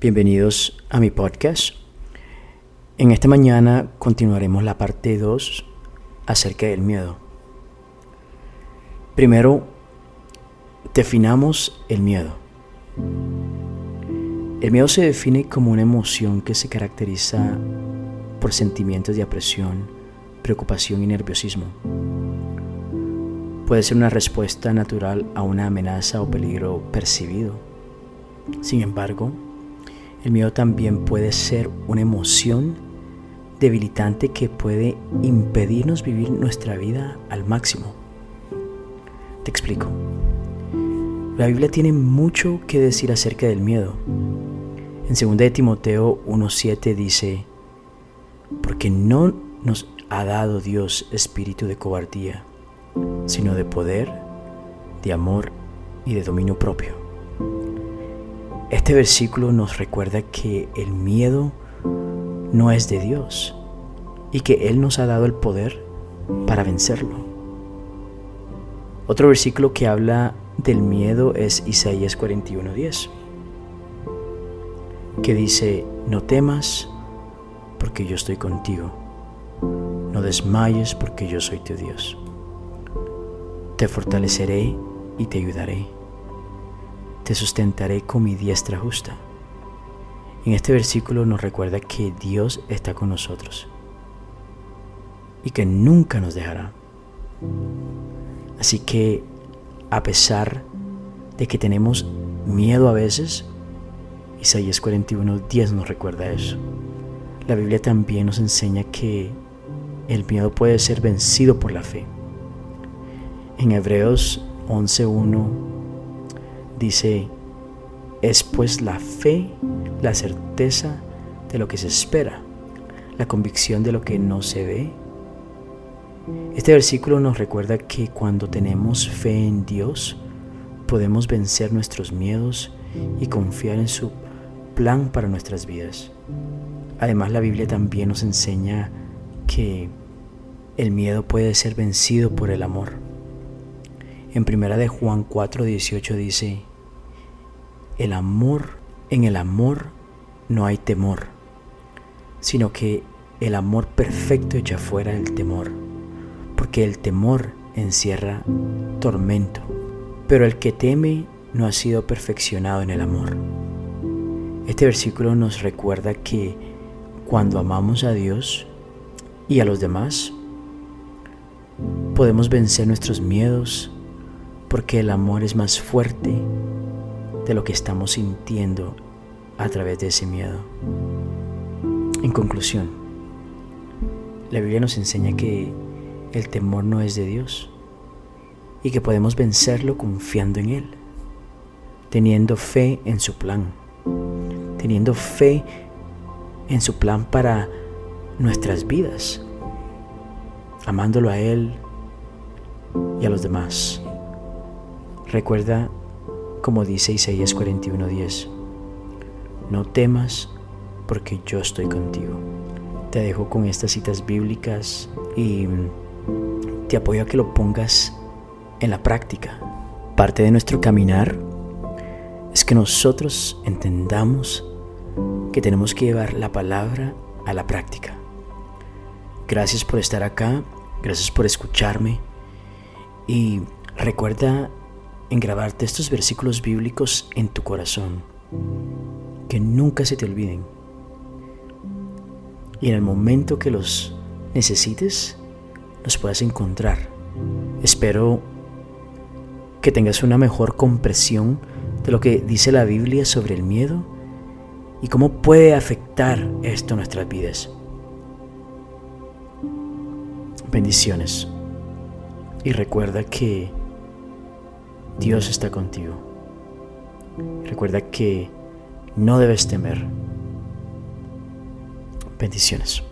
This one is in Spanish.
Bienvenidos a mi podcast. En esta mañana continuaremos la parte 2 acerca del miedo. Primero, definamos el miedo. El miedo se define como una emoción que se caracteriza por sentimientos de apresión, preocupación y nerviosismo. Puede ser una respuesta natural a una amenaza o peligro percibido. Sin embargo, el miedo también puede ser una emoción debilitante que puede impedirnos vivir nuestra vida al máximo. Te explico. La Biblia tiene mucho que decir acerca del miedo. En 2 de Timoteo 1.7 dice, porque no nos ha dado Dios espíritu de cobardía, sino de poder, de amor y de dominio propio. Este versículo nos recuerda que el miedo no es de Dios y que Él nos ha dado el poder para vencerlo. Otro versículo que habla del miedo es Isaías 41:10, que dice, no temas porque yo estoy contigo, no desmayes porque yo soy tu Dios. Te fortaleceré y te ayudaré te sustentaré con mi diestra justa. En este versículo nos recuerda que Dios está con nosotros y que nunca nos dejará. Así que a pesar de que tenemos miedo a veces, Isaías 41:10 nos recuerda eso. La Biblia también nos enseña que el miedo puede ser vencido por la fe. En Hebreos 11:1 Dice, es pues la fe, la certeza de lo que se espera, la convicción de lo que no se ve. Este versículo nos recuerda que cuando tenemos fe en Dios, podemos vencer nuestros miedos y confiar en su plan para nuestras vidas. Además, la Biblia también nos enseña que el miedo puede ser vencido por el amor. En primera de Juan 4:18 dice, el amor, en el amor no hay temor, sino que el amor perfecto echa fuera el temor, porque el temor encierra tormento, pero el que teme no ha sido perfeccionado en el amor. Este versículo nos recuerda que cuando amamos a Dios y a los demás, podemos vencer nuestros miedos porque el amor es más fuerte de lo que estamos sintiendo a través de ese miedo. En conclusión, la Biblia nos enseña que el temor no es de Dios y que podemos vencerlo confiando en Él, teniendo fe en su plan, teniendo fe en su plan para nuestras vidas, amándolo a Él y a los demás. Recuerda como dice Isaías 41:10. No temas porque yo estoy contigo. Te dejo con estas citas bíblicas y te apoyo a que lo pongas en la práctica. Parte de nuestro caminar es que nosotros entendamos que tenemos que llevar la palabra a la práctica. Gracias por estar acá, gracias por escucharme y recuerda en grabarte estos versículos bíblicos en tu corazón, que nunca se te olviden. Y en el momento que los necesites, los puedas encontrar. Espero que tengas una mejor comprensión de lo que dice la Biblia sobre el miedo y cómo puede afectar esto nuestras vidas. Bendiciones. Y recuerda que Dios está contigo. Recuerda que no debes temer. Bendiciones.